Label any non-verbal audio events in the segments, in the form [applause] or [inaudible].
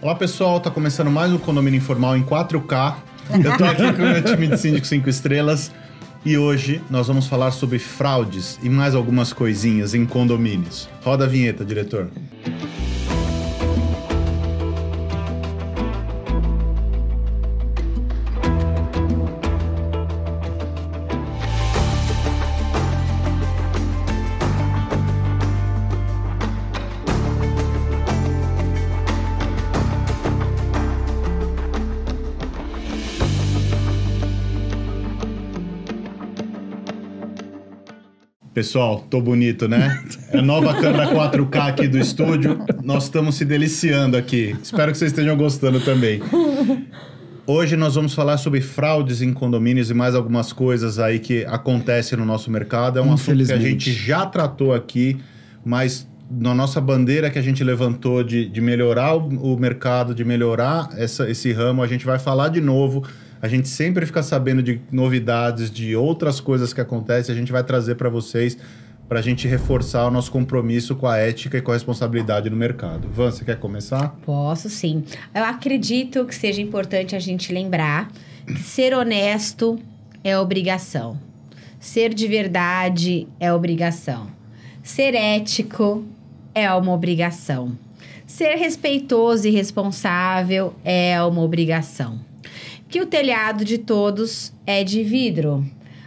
Olá pessoal, tá começando mais um Condomínio Informal em 4K. Eu tô aqui com o meu time de síndico 5 estrelas e hoje nós vamos falar sobre fraudes e mais algumas coisinhas em condomínios. Roda a vinheta, diretor. Pessoal, tô bonito, né? [laughs] É nova câmera 4K aqui do estúdio. Nós estamos se deliciando aqui. Espero que vocês estejam gostando também. Hoje nós vamos falar sobre fraudes em condomínios e mais algumas coisas aí que acontecem no nosso mercado. É um assunto que a gente já tratou aqui, mas na nossa bandeira que a gente levantou de, de melhorar o, o mercado, de melhorar essa, esse ramo, a gente vai falar de novo a gente sempre fica sabendo de novidades, de outras coisas que acontecem, a gente vai trazer para vocês para a gente reforçar o nosso compromisso com a ética e com a responsabilidade no mercado. Van, você quer começar? Posso, sim. Eu acredito que seja importante a gente lembrar que ser honesto é obrigação. Ser de verdade é obrigação. Ser ético é uma obrigação. Ser respeitoso e responsável é uma obrigação que o telhado de todos é de vidro.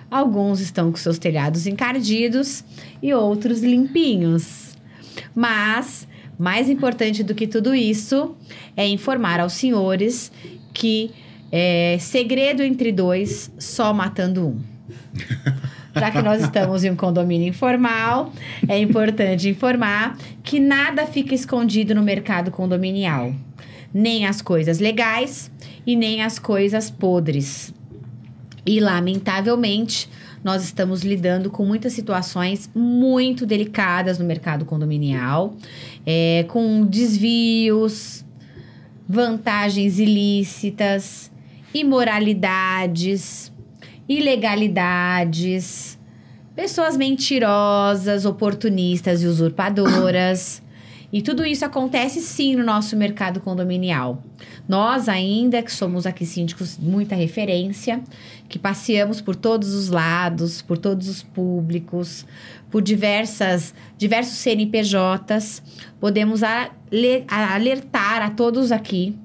Alguns estão com seus telhados encardidos e outros limpinhos. Mas, mais importante do que tudo isso, é informar aos senhores que é segredo entre dois, só matando um. [laughs] Já que nós estamos em um condomínio informal, é importante informar que nada fica escondido no mercado condominial. Nem as coisas legais, e nem as coisas podres. E, lamentavelmente, nós estamos lidando com muitas situações muito delicadas no mercado condominial, é, com desvios, vantagens ilícitas, imoralidades, ilegalidades, pessoas mentirosas, oportunistas e usurpadoras. E tudo isso acontece sim no nosso mercado condominial. Nós ainda que somos aqui síndicos muita referência, que passeamos por todos os lados, por todos os públicos, por diversas diversos CNPJs, podemos alertar a todos aqui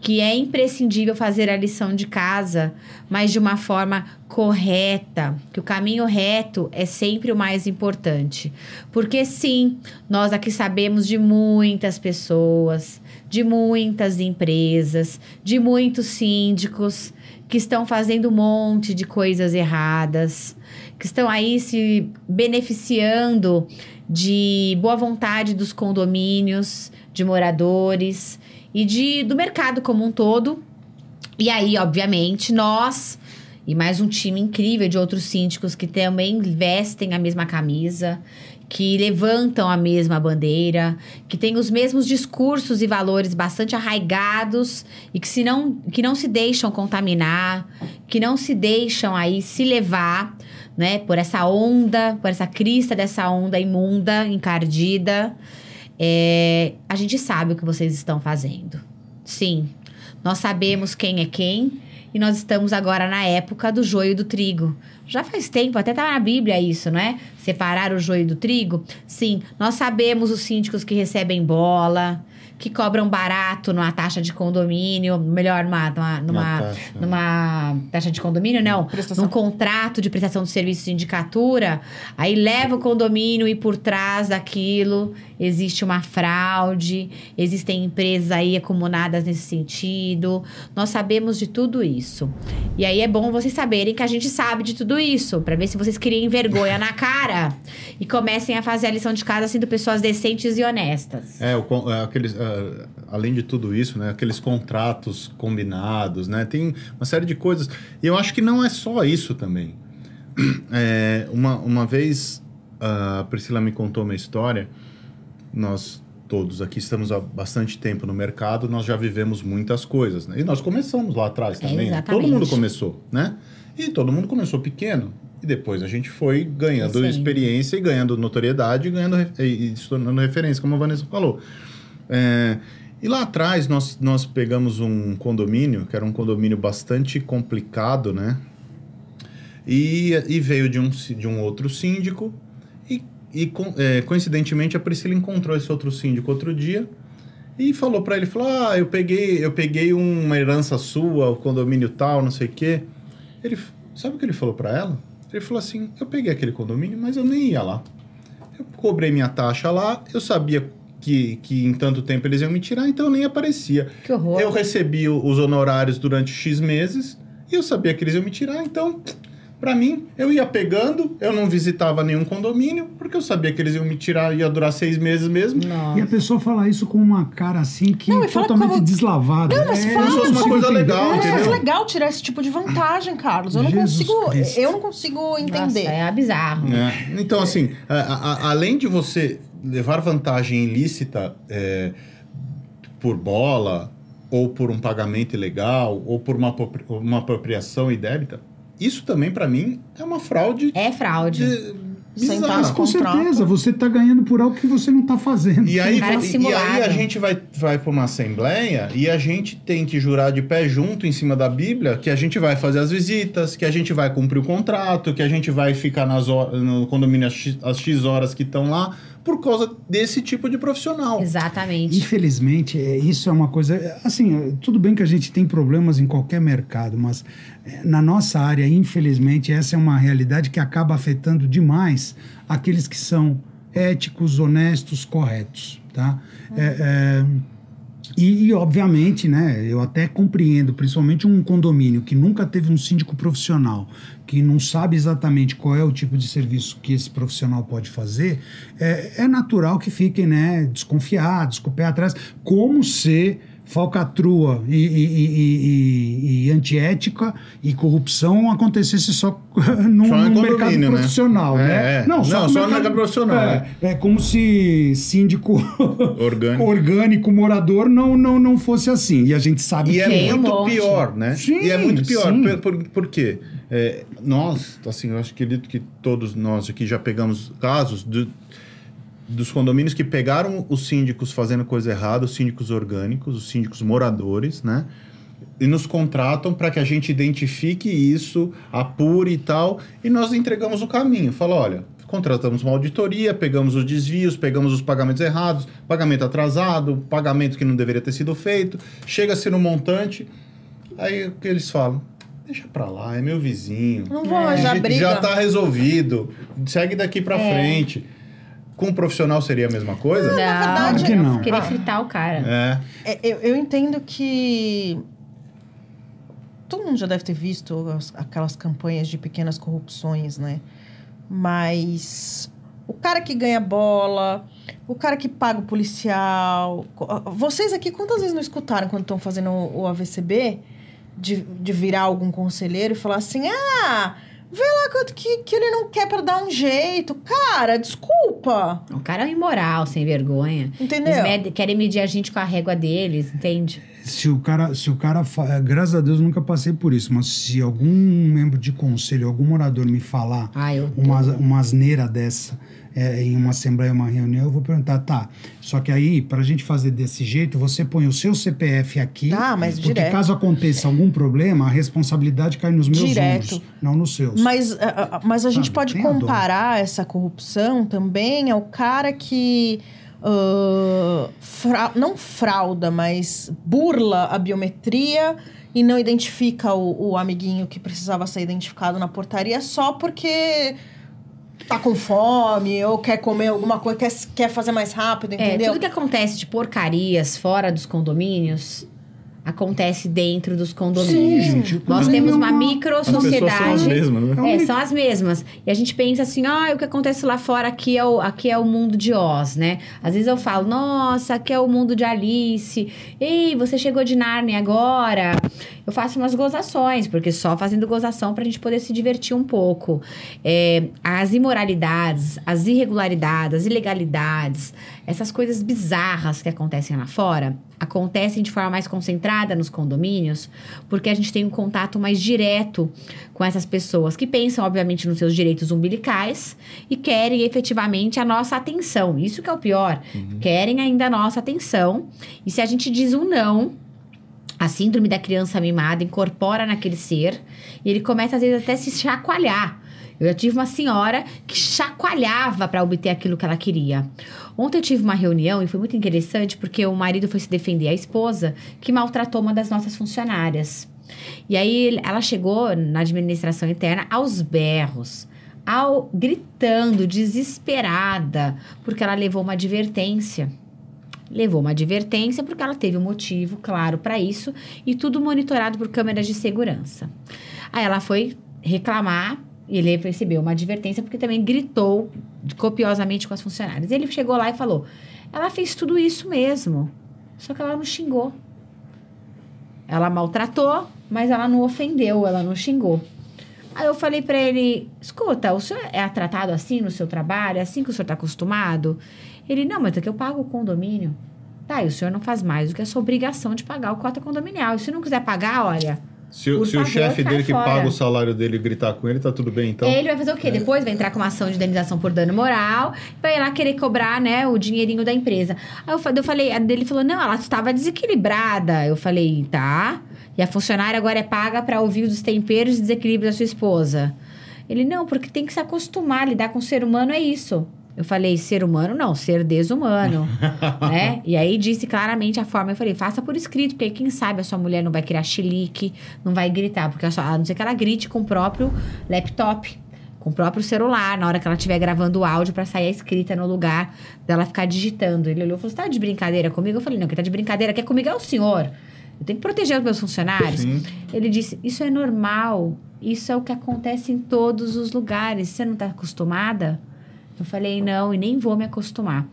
que é imprescindível fazer a lição de casa, mas de uma forma correta, que o caminho reto é sempre o mais importante. Porque sim, nós aqui sabemos de muitas pessoas, de muitas empresas, de muitos síndicos que estão fazendo um monte de coisas erradas, que estão aí se beneficiando de boa vontade dos condomínios, de moradores e de, do mercado como um todo. E aí, obviamente, nós e mais um time incrível de outros síndicos que também vestem a mesma camisa, que levantam a mesma bandeira, que têm os mesmos discursos e valores bastante arraigados e que, se não, que não se deixam contaminar, que não se deixam aí se levar né, por essa onda, por essa crista dessa onda imunda, encardida. É, a gente sabe o que vocês estão fazendo. Sim, nós sabemos quem é quem e nós estamos agora na época do joio do trigo. Já faz tempo, até tá na Bíblia isso, não é? Separar o joio do trigo. Sim, nós sabemos os síndicos que recebem bola, que cobram barato numa taxa de condomínio, melhor, numa, numa, numa, taxa. numa taxa de condomínio, não, prestação. num contrato de prestação de serviço de sindicatura, aí leva o condomínio e por trás daquilo existe uma fraude, existem empresas aí acumuladas nesse sentido. Nós sabemos de tudo isso. E aí é bom vocês saberem que a gente sabe de tudo isso, para ver se vocês criem vergonha na cara e comecem a fazer a lição de casa sendo pessoas decentes e honestas. É, o, é aqueles. Uh, além de tudo isso, né, aqueles contratos combinados, né, tem uma série de coisas. E eu acho que não é só isso também. [clears throat] É, uma, uma vez a Priscila me contou uma história, nós todos aqui estamos há bastante tempo no mercado, nós já vivemos muitas coisas, né? E nós começamos lá atrás também. É, todo mundo começou, né? E todo mundo começou pequeno. E depois a gente foi ganhando experiência e ganhando notoriedade e, ganhando, e, e se tornando referência, como a Vanessa falou. É, E lá atrás nós, nós pegamos um condomínio, que era um condomínio bastante complicado, né? E, e veio de um, de um outro síndico. E, e é, coincidentemente a Priscila encontrou esse outro síndico outro dia e falou pra ele, falou, ah, eu peguei, eu peguei uma herança sua, o condomínio tal, não sei o quê. Ele, sabe o que ele falou pra ela? Ele falou assim, eu peguei aquele condomínio, mas eu nem ia lá. Eu cobrei minha taxa lá, eu sabia que, que em tanto tempo eles iam me tirar, então eu nem aparecia. Que horror. Eu recebi os honorários durante X meses e eu sabia que eles iam me tirar, então, pra mim, eu ia pegando, eu não visitava nenhum condomínio, porque eu sabia que eles iam me tirar, ia durar seis meses mesmo. E a Nossa. pessoa fala isso com uma cara assim que Não, fala totalmente como- deslavada. Não, mas É, fala se fosse uma coisa entender. legal, É, entendeu? mas legal tirar esse tipo de vantagem, Carlos. Eu não Jesus consigo. Cristo. Eu não consigo entender. Nossa, é bizarro. né? Então, assim, a- a- a- além de você levar vantagem ilícita é, por bola, ou por um pagamento ilegal, ou por uma, uma apropriação indébita, isso também, pra mim, é uma fraude É fraude. de- Sem bizarra. estar Com Contrato. certeza, você está ganhando por algo que você não está fazendo. E aí, e- e aí a gente vai, vai para uma assembleia e a gente tem que jurar de pé junto em cima da Bíblia que a gente vai fazer as visitas, que a gente vai cumprir o contrato, que a gente vai ficar nas no condomínio as X horas que estão lá, por causa desse tipo de profissional. Exatamente. Infelizmente, é, isso é uma coisa. Assim, é, tudo bem que a gente tem problemas em qualquer mercado, mas é, na nossa área, infelizmente, essa é uma realidade que acaba afetando demais aqueles que são éticos, honestos, corretos. Tá? É, é, e, e, obviamente, né, eu até compreendo, principalmente um condomínio que nunca teve um síndico profissional, que não sabe exatamente qual é o tipo de serviço que esse profissional pode fazer, é, é natural que fiquem né, desconfiados, com o pé atrás, como se falcatrua e, e, e- e- antiética e corrupção acontecesse só no, Só no mercado né? profissional, É, né? é. Não, só no mercado profissional, É, é como se síndico [laughs] Orgânico. orgânico morador não, não, não fosse assim. E a gente sabe E que é um muito monte. pior, né? Sim, e é muito pior. sim. Por, por, por quê? É, nós, assim, eu acho que acredito que todos nós aqui já pegamos casos do- dos condomínios que pegaram os síndicos fazendo coisa errada, os síndicos orgânicos, os síndicos moradores, né? E nos contratam para que a gente identifique isso, apure e tal, e nós entregamos o caminho. Fala, olha, contratamos uma auditoria, pegamos os desvios, pegamos os pagamentos errados, pagamento atrasado, pagamento que não deveria ter sido feito, chega-se no montante, aí o que eles falam? Deixa pra lá, é meu vizinho. Não vou arranjar Já- briga. Já tá resolvido. Segue daqui pra É. frente. Com um profissional seria a mesma coisa? Não, verdade, que não. Querer Ah. fritar o cara. É. É, Eu, eu entendo que. Todo mundo já deve ter visto as- aquelas campanhas de pequenas corrupções, né? Mas o cara que ganha bola, o cara que paga o policial. Vocês aqui, quantas vezes não escutaram quando estão fazendo o o AVCB de, de virar algum conselheiro e falar assim: ah, vê lá quanto que, que ele não quer pra dar um jeito. Cara, desculpa. O cara é um imoral, sem vergonha. Entendeu? Eles med- querem medir a gente com a régua deles, entende? se o cara, se o cara, fa- graças a Deus nunca passei por isso, mas se algum membro de conselho, algum morador me falar Ah, uma, uma asneira dessa é, em uma assembleia, uma reunião, eu vou perguntar, tá, só que aí, pra gente fazer desse jeito, você põe o seu CPF aqui, Ah, mas porque direto. caso aconteça algum problema, a responsabilidade cai nos meus Direto. ombros, não nos seus. Mas, a- a- mas a gente Sabe, pode a comparar essa corrupção também ao cara que. ah, fra- não frauda, mas burla a biometria e não identifica o, o amiguinho que precisava ser identificado na portaria só porque tá com fome ou quer comer alguma coisa, quer, quer fazer mais rápido, É, entendeu? tudo que acontece de porcarias fora dos condomínios acontece dentro dos condomínios. Sim, gente, Nós temos é uma uma- micro As pessoas são as sociedade. mesmas, né? É, são as mesmas. E a gente pensa assim, ah, o que acontece lá fora aqui é, o, aqui é o mundo de Oz, né? Às vezes eu falo, nossa, aqui é o mundo de Alice. Ei, você chegou de Narnia agora. Eu faço umas gozações, porque só fazendo gozação pra gente poder se divertir um pouco. É, as imoralidades, as irregularidades, as ilegalidades, essas coisas bizarras que acontecem lá fora acontecem de forma mais concentrada nos condomínios, porque a gente tem um contato mais direto com essas pessoas que pensam, obviamente, nos seus direitos umbilicais e querem efetivamente a nossa atenção. Isso que é o pior. Querem ainda a nossa atenção. E se a gente diz um não, a síndrome da criança mimada incorpora naquele ser e ele começa, às vezes, até a se chacoalhar. Eu já tive uma senhora que chacoalhava para obter aquilo que ela queria. Ontem eu tive uma reunião e foi muito interessante porque o marido foi se defender a esposa que maltratou uma das nossas funcionárias. E aí ela chegou na administração interna aos berros, ao gritando, desesperada, porque ela levou uma advertência. Levou uma advertência porque ela teve um motivo claro para isso e tudo monitorado por câmeras de segurança. Aí ela foi reclamar ele recebeu uma advertência porque também gritou copiosamente com as funcionárias. Ele chegou lá e falou: ela fez tudo isso mesmo, só que ela não xingou. Ela maltratou, mas ela não ofendeu, ela não xingou. Aí eu falei para ele: escuta, o senhor é tratado assim no seu trabalho? É assim que o senhor está acostumado? Ele: não, mas é que eu pago o condomínio. Tá, e o senhor não faz mais do que a sua obrigação de pagar o cota condominial. E se não quiser pagar, olha, Se, o- Por se o favor, chefe sai dele que fora. paga o salário dele gritar com ele, tá tudo bem então? Ele vai fazer o quê? Depois vai entrar com uma ação de indenização por dano moral, vai ir lá querer cobrar, né, o dinheirinho da empresa. Aí eu, eu falei, a dele falou: não, ela estava desequilibrada. Eu falei, tá. E a funcionária agora é paga para ouvir os temperos e desequilíbrios da sua esposa. Ele, não, porque tem que se acostumar, lidar com o ser humano é isso. Eu falei, ser humano não, ser desumano, [laughs] né? E aí disse claramente a forma. Eu falei, faça por escrito, porque aí quem sabe a sua mulher não vai criar chilique, não vai gritar, porque a, sua, a não ser que ela grite com o próprio laptop, com o próprio celular, na hora que ela estiver gravando o áudio pra sair a escrita no lugar dela ficar digitando. Ele olhou e falou: Você tá de brincadeira comigo? Eu falei, não, quem tá de brincadeira aqui comigo é o senhor. Eu tenho que proteger os meus funcionários. Sim. Ele disse: Isso é normal. Isso é o que acontece em todos os lugares. Você não está acostumada? Eu falei: Não, e nem vou me acostumar.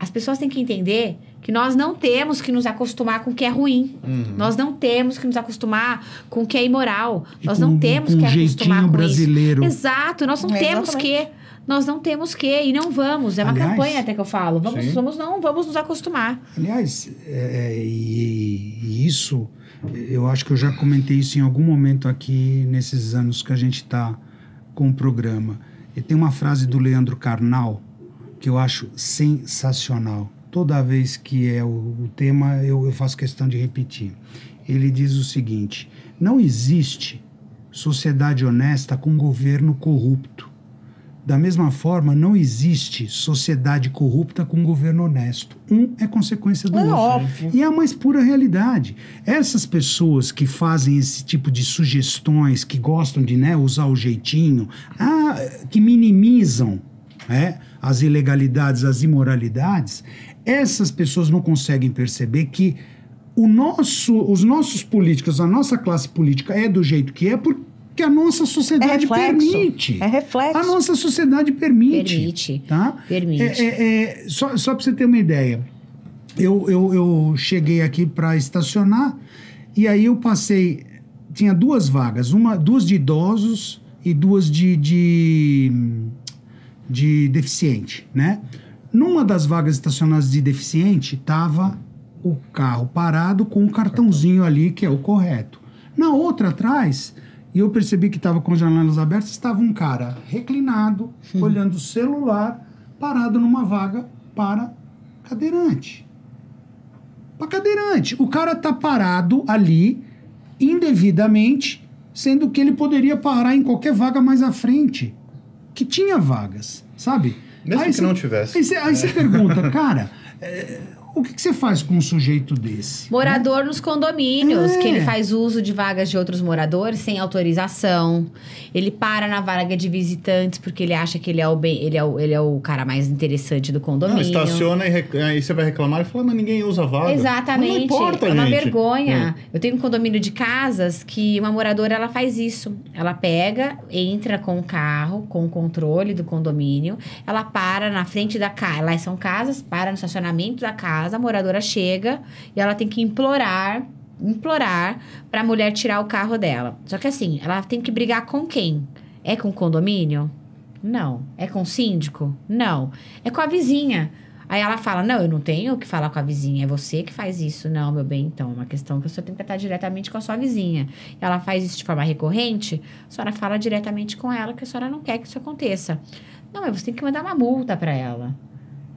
As pessoas têm que entender que nós não temos que nos acostumar com o que é ruim. Nós não temos que nos acostumar com o que é imoral. E nós com- não temos com que o jeitinho acostumar com brasileiro. isso. Exato, nós não É, temos que. Nós não temos que e não vamos. É uma Aliás, campanha até que eu falo. Vamos, sim. vamos não, vamos nos acostumar. Aliás, é, é, e, e isso, eu acho que eu já comentei isso em algum momento aqui nesses anos que a gente está com o programa. E tem uma frase do Leandro Carnal que eu acho sensacional. Toda vez que é o, o tema, eu, eu faço questão de repetir. Ele diz o seguinte: não existe sociedade honesta com governo corrupto. Da mesma forma, não existe sociedade corrupta com governo honesto. Um é consequência do É outro. óbvio. E é a mais pura realidade. Essas pessoas que fazem esse tipo de sugestões, que gostam de né, usar o jeitinho, ah, que minimizam né, as ilegalidades, as imoralidades, essas pessoas não conseguem perceber que o nosso, os nossos políticos, a nossa classe política é do jeito que é porque a nossa É sociedade reflexo. permite. É reflexo. A nossa sociedade permite. Permite. Tá? Permite. É, é, é, só só para você ter uma ideia, eu, eu, eu cheguei aqui para estacionar e aí eu passei. Tinha duas vagas, uma, duas de idosos e duas de, de, de deficiente, né? Numa das vagas estacionadas de deficiente, tava o carro parado com o cartãozinho ali, que é o correto. Na outra atrás, e eu percebi que estava com as janelas abertas, estava um cara reclinado, olhando o celular, parado numa vaga para cadeirante. Para cadeirante. O cara tá parado ali, indevidamente, sendo que ele poderia parar em qualquer vaga mais à frente, que tinha vagas, sabe? Mesmo Aí que cê- não tivesse. Aí você você pergunta, [laughs] cara, é, o que, que você faz com um sujeito desse? Morador nos condomínios, É. que ele faz uso de vagas de outros moradores sem autorização. Ele para na vaga de visitantes porque ele acha que ele é o, bem, ele é o, ele é o cara mais interessante do Não, condomínio. estaciona e rec- aí você vai reclamar e fala, mas ninguém usa a vaga. Exatamente. Não importa, é uma gente. vergonha. Eu tenho um condomínio de casas que uma moradora ela faz isso. Ela pega, entra com o carro, com o controle do condomínio, ela para na frente da casa. Lá são casas, para no estacionamento da casa, a moradora chega e ela tem que implorar implorar para a mulher tirar o carro dela. Só que assim, ela tem que brigar com quem? É com o condomínio? Não. É com o síndico? Não. É com a vizinha. Aí ela fala: Não, eu não tenho o que falar com a vizinha, é você que faz isso. Não, meu bem, então, é uma questão que a tem que tratar diretamente com a sua vizinha. Ela faz isso de forma recorrente, a senhora fala diretamente com ela que a senhora não quer que isso aconteça. Não, mas você tem que mandar uma multa para ela.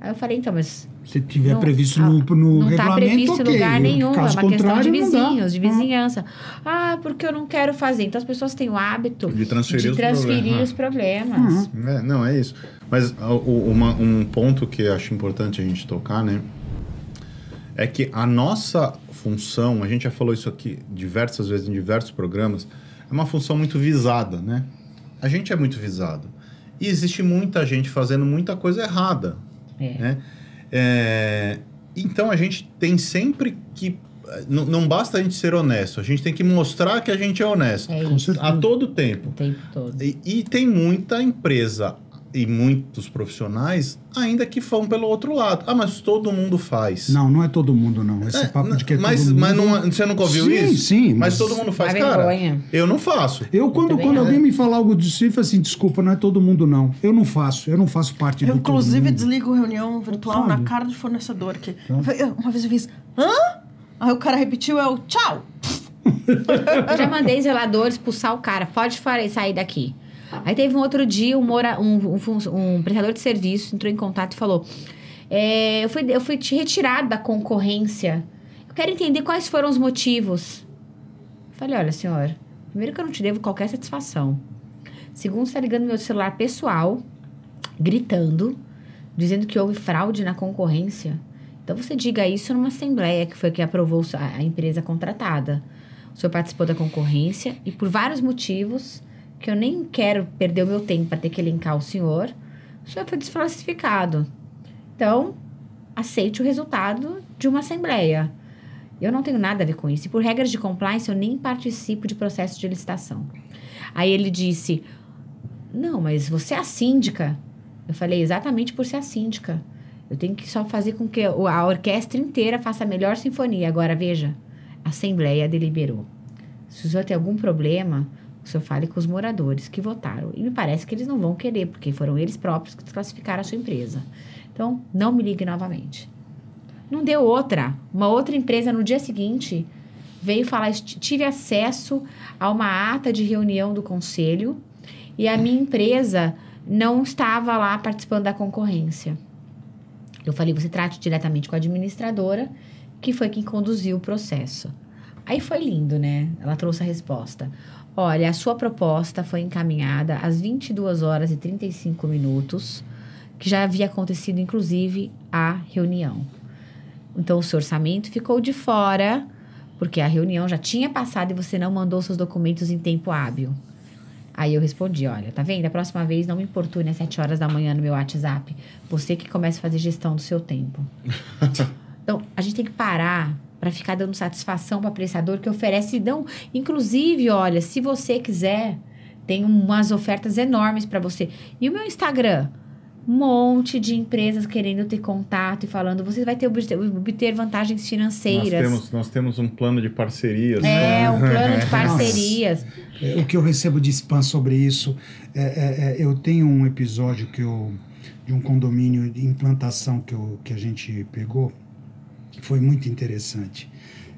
Aí eu falei: Então, mas Se tiver Não, previsto ah, no, no não está regulamento, previsto em ok. lugar nenhum. É Caso uma questão de contrário, não dá. vizinhos, de vizinhança. Ah, porque eu não quero fazer. Então as pessoas têm o hábito De transferir de os transferir problemas. os problemas. É, não, é isso. Mas ah, uma- um ponto que eu acho importante a gente tocar, né? É que a nossa função, a gente já falou isso aqui diversas vezes em diversos programas, é uma função muito visada, né? A gente é muito visado. E existe muita gente fazendo muita coisa errada, É. né? É, então a gente tem sempre que. Não, não basta a gente ser honesto, a gente tem que mostrar que a gente é honesto. É isso. A todo tempo. O tempo todo. E, e tem muita empresa e muitos profissionais ainda que vão pelo outro lado. Ah, mas todo mundo faz. Não, não é todo mundo, não. Esse É, papo de que é mas, todo mundo... mas não, é- você nunca ouviu Sim, isso? sim, Mas, mas- todo mundo faz, cara. vergonha. Eu não faço. Eu, quando, quando não. alguém me fala algo disso, eu falo assim, desculpa, não é todo mundo, não. Eu não faço, eu não faço parte Eu, do todo inclusive, desligo reunião virtual Sabe? na cara do fornecedor. Que eu- uma vez eu fiz, hã? Aí o cara repetiu, eu, tchau. [laughs] Eu já mandei zeladores expulsar o cara. Pode sair daqui. Aí teve um outro dia, um, mora, um, um, um prestador de serviço entrou em contato e falou: é, eu, fui, eu fui te retirado da concorrência. Eu quero entender quais foram os motivos. Eu falei: olha, senhor, primeiro que eu não te devo qualquer satisfação. Segundo, está ligando meu celular pessoal, gritando, dizendo que houve fraude na concorrência. Então você diga isso numa assembleia que foi que aprovou a empresa contratada. O senhor participou da concorrência e por vários motivos, que eu nem quero perder o meu tempo para ter que elencar o senhor, o senhor foi desclassificado. Então, aceite o resultado de uma assembleia. Eu não tenho nada a ver com isso. E por regras de compliance, eu nem participo de processo de licitação. Aí ele disse: Não, mas você é a síndica. Eu falei: Exatamente por ser a síndica. Eu tenho que só fazer com que a orquestra inteira faça a melhor sinfonia. Agora, veja, a Assembleia deliberou. Se o senhor tem algum problema, o senhor fale com os moradores que votaram. E me parece que eles não vão querer, porque foram eles próprios que desclassificaram a sua empresa. Então, não me ligue novamente. Não deu outra. Uma outra empresa no dia seguinte veio falar: "Est- tive acesso a uma ata de reunião do conselho e a minha empresa não estava lá participando da concorrência. Eu falei: você trate diretamente com a administradora, que foi quem conduziu o processo. Aí foi lindo, né? Ela trouxe a resposta. Olha, a sua proposta foi encaminhada às 22 horas e 35 minutos, que já havia acontecido, inclusive, a reunião. Então, o seu orçamento ficou de fora, porque a reunião já tinha passado e você não mandou seus documentos em tempo hábil. Aí eu respondi, olha, tá vendo? A próxima vez não me importune às 7 horas da manhã no meu WhatsApp. Você que começa a fazer gestão do seu tempo. [laughs] então, a gente tem que parar para ficar dando satisfação para prestador que oferece. Não, inclusive, olha, se você quiser, tem umas ofertas enormes para você. E o meu Instagram? Um monte de empresas querendo ter contato e falando, você vai ter obter, obter vantagens Nós financeiras. temos, nós temos um plano de parcerias. né? É, um plano de [laughs] parcerias. É, o que eu recebo de spam sobre isso, é, é, é, eu tenho um episódio que eu, de um condomínio de implantação que, eu, que a gente pegou, que foi muito interessante.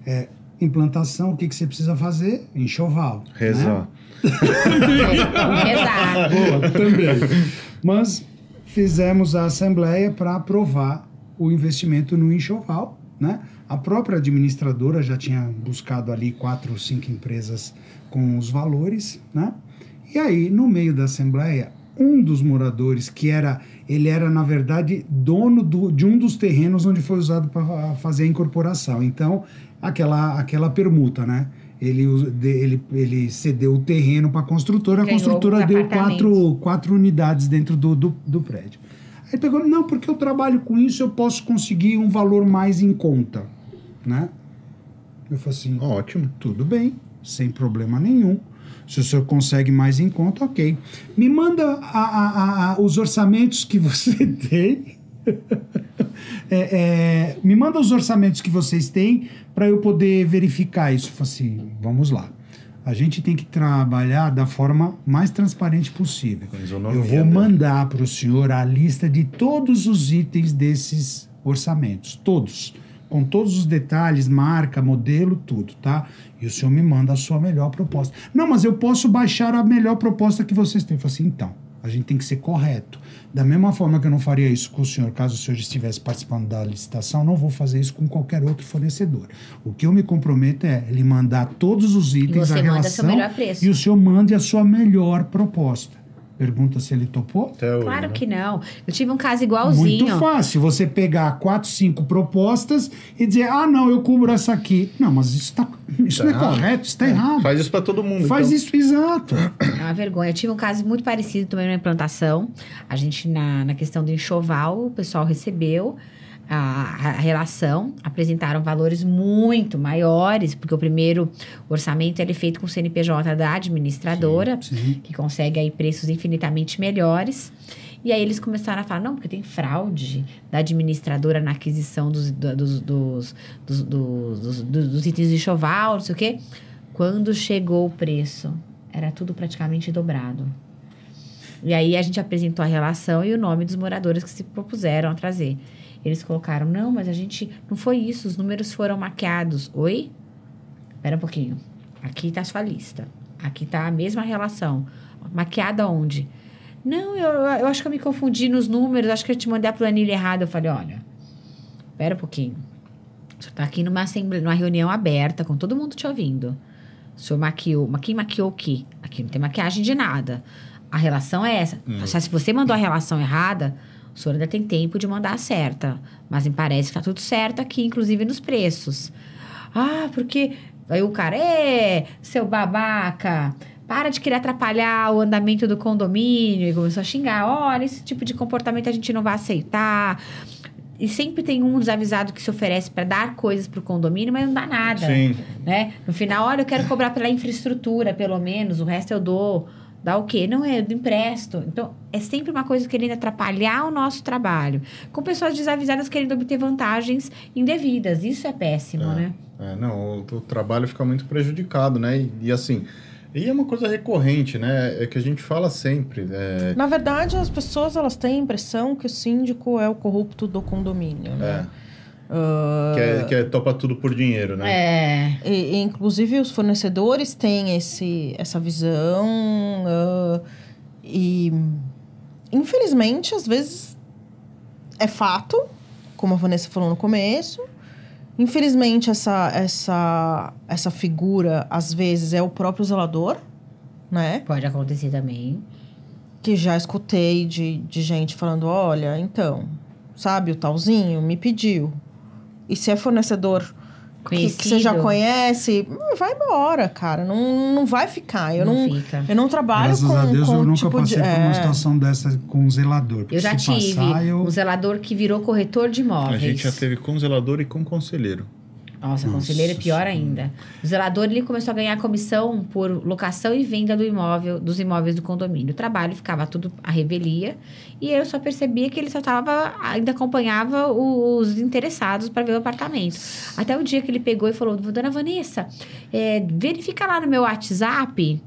É, implantação, o que, que você precisa fazer? Enxoval. Rezar. [laughs] Exato. Boa, também. Mas fizemos a assembleia para aprovar o investimento no enxoval, né? A própria administradora já tinha buscado ali quatro ou cinco empresas com os valores, né? E aí, no meio da assembleia, um dos moradores, que era, ele era, na verdade, dono do, de um dos terrenos onde foi usado para fazer a incorporação. Então, aquela, aquela permuta, né? Ele, ele, ele cedeu o terreno para a construtora, a construtora deu quatro, quatro unidades dentro do, do, do prédio. Aí pegou, não, porque eu trabalho com isso, eu posso conseguir um valor mais em conta, né? Eu falei assim, Ótimo. tudo bem, sem problema nenhum. Se o senhor consegue mais em conta, ok. Me manda a- a- a- os orçamentos que você [laughs] tem. É, é, me manda os orçamentos que vocês têm para eu poder verificar isso. Eu assim, vamos lá. A gente tem que trabalhar da forma mais transparente possível. Eu vou né? mandar para o senhor a lista de todos os itens desses orçamentos, todos, com todos os detalhes, marca, modelo, tudo, tá? E o senhor me manda a sua melhor proposta. Não, mas eu posso baixar a melhor proposta que vocês têm. Eu falo assim, então, a gente tem que ser correto. Da mesma forma que eu não faria isso com o senhor, caso o senhor estivesse participando da licitação, não vou fazer isso com qualquer outro fornecedor. O que eu me comprometo é lhe mandar todos os itens, você a relação, melhor preço. e o senhor mande a sua melhor proposta. Pergunta se ele topou? Até hoje, Claro né? que não. Eu tive um caso igualzinho. Muito fácil você pegar quatro, cinco propostas e dizer, ah, não, eu cubro essa aqui. Não, mas isso, tá, isso Tá não é errado. correto, isso está errado. Faz isso pra todo mundo. Faz então. isso exato. É uma vergonha. Eu tive um caso muito parecido também na implantação. A gente, na, na questão do enxoval, o pessoal recebeu a, a relação, apresentaram valores muito maiores, porque o primeiro orçamento ele é feito com o CNPJ da administradora, Sim. que consegue aí preços infinitamente melhores. E aí eles começaram a falar, não, porque tem fraude da administradora na aquisição dos, do- dos, dos, dos, dos, dos- dos- dos itens de enxoval, não sei o quê. Quando chegou o preço, era tudo praticamente dobrado. E aí a gente apresentou a relação e o nome dos moradores que se propuseram a trazer. Eles colocaram, não, mas a gente. Não foi isso, os números foram maquiados. Oi? Espera um pouquinho. Aqui tá a sua lista. Aqui tá a mesma relação. Maquiada onde? Não, eu, eu acho que eu me confundi nos números, acho que eu te mandei a planilha errada. Eu falei, olha, espera um pouquinho. Você tá aqui numa, assembleia, numa reunião aberta, com todo mundo te ouvindo. O senhor maquiou. Mas quem maquiou o quê? Aqui não tem maquiagem de nada. A relação é essa. Só Se você mandou a relação errada, o senhor ainda tem tempo de mandar a certa. Mas me parece que tá tudo certo aqui, inclusive nos preços. Ah, porque. Aí o cara, é, seu babaca, para de querer atrapalhar o andamento do condomínio. E começou a xingar: olha, esse tipo de comportamento a gente não vai aceitar. E sempre tem um desavisado que se oferece para dar coisas pro condomínio, mas não dá nada Sim. né? No final, olha, eu quero cobrar pela infraestrutura, pelo menos, o resto eu dou. Dá o quê? Não, é, eu empresto. Então, é sempre uma coisa querendo atrapalhar o nosso trabalho. Com pessoas desavisadas querendo obter vantagens indevidas. Isso é péssimo, É. né? É, não, o, o trabalho fica muito prejudicado, né? E, e assim, e é uma coisa recorrente, né? É que a gente fala sempre. é, Na verdade, as pessoas elas têm a impressão que o síndico é o corrupto do condomínio, né? Ah, que, é, que é topa tudo por dinheiro, né? É. E, e, inclusive, os fornecedores têm esse, essa visão. ah, e, infelizmente, às vezes é fato, como a Vanessa falou no começo. Infelizmente, essa, essa, essa figura, às vezes, é o próprio zelador, né? Pode acontecer também. Que já escutei de, de gente falando: olha, então, sabe, o talzinho me pediu. E se é fornecedor que, que você já conhece, hum, vai embora, cara. Não, não vai ficar. Eu Não não, fica. eu não trabalho Graças com, a Deus com eu nunca tipo passei de, por uma é. situação dessa com um zelador. Eu já tive Passar, eu... um zelador que virou corretor de imóveis. A gente já teve com zelador e com conselheiro. Nossa, Nossa conselheiro é pior ainda. O zelador ele começou a ganhar comissão por locação e venda do imóvel, dos imóveis do condomínio. O trabalho ficava tudo à revelia e eu só percebia que ele só tava, ainda acompanhava os interessados para ver o apartamento. Até o dia que ele pegou e falou: Dona Vanessa, é, verifica lá no meu WhatsApp.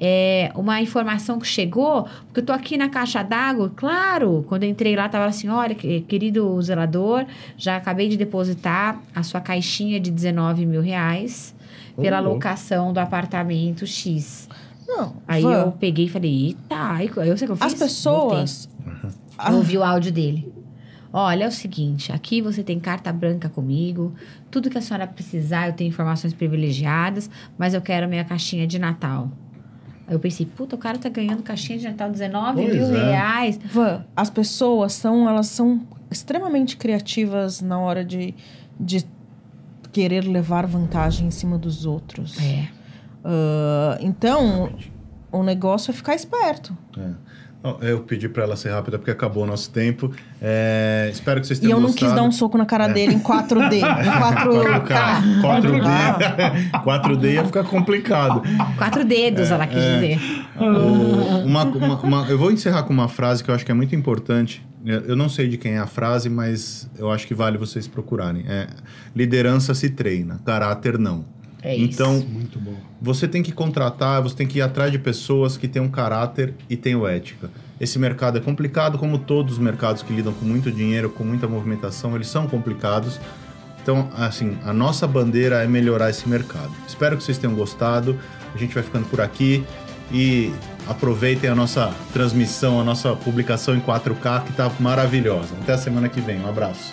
É, uma informação que chegou, porque eu tô aqui na caixa d'água, claro, quando eu entrei lá, tava assim, olha, que- querido zelador, já acabei de depositar a sua caixinha de 19 mil reais pela louco. locação do apartamento X. Não, Aí Van, eu peguei e falei, eita, aí eu sei o que eu fiz. as pessoas. Eu ouvi o áudio dele. Olha, é o seguinte, aqui você tem carta branca comigo, tudo que a senhora precisar, eu tenho informações privilegiadas, mas eu quero minha caixinha de Natal. Aí eu pensei, puta, o cara tá ganhando caixinha de Natal 19 Pois mil é. reais. Van, as pessoas são, elas são extremamente criativas na hora de, de querer levar vantagem em cima dos outros. É. Ah, então, o negócio é ficar esperto. É. Eu pedi pra ela ser rápida porque acabou o nosso tempo. É, espero que vocês E tenham eu não gostado. quis dar um soco na cara dele em 4D, em 4K. 4D. 4D ia ficar complicado. Quatro dedos, ela quis dizer. O- uma- uma- uma- eu vou encerrar com uma frase que eu acho que é muito importante. Eu eu não sei de quem é a frase, mas eu acho que vale vocês procurarem. É, liderança se treina, caráter não. É isso. então, Muito bom. você tem que contratar, você tem que ir atrás de pessoas que tenham caráter e tenham ética. Esse mercado é complicado, como todos os mercados que lidam com muito dinheiro, com muita movimentação, eles são complicados. Então, assim, a nossa bandeira é melhorar esse mercado. Espero que vocês tenham gostado. A gente vai ficando por aqui e aproveitem a nossa transmissão, a nossa publicação em 4K, que está maravilhosa. Até a semana que vem. Um abraço.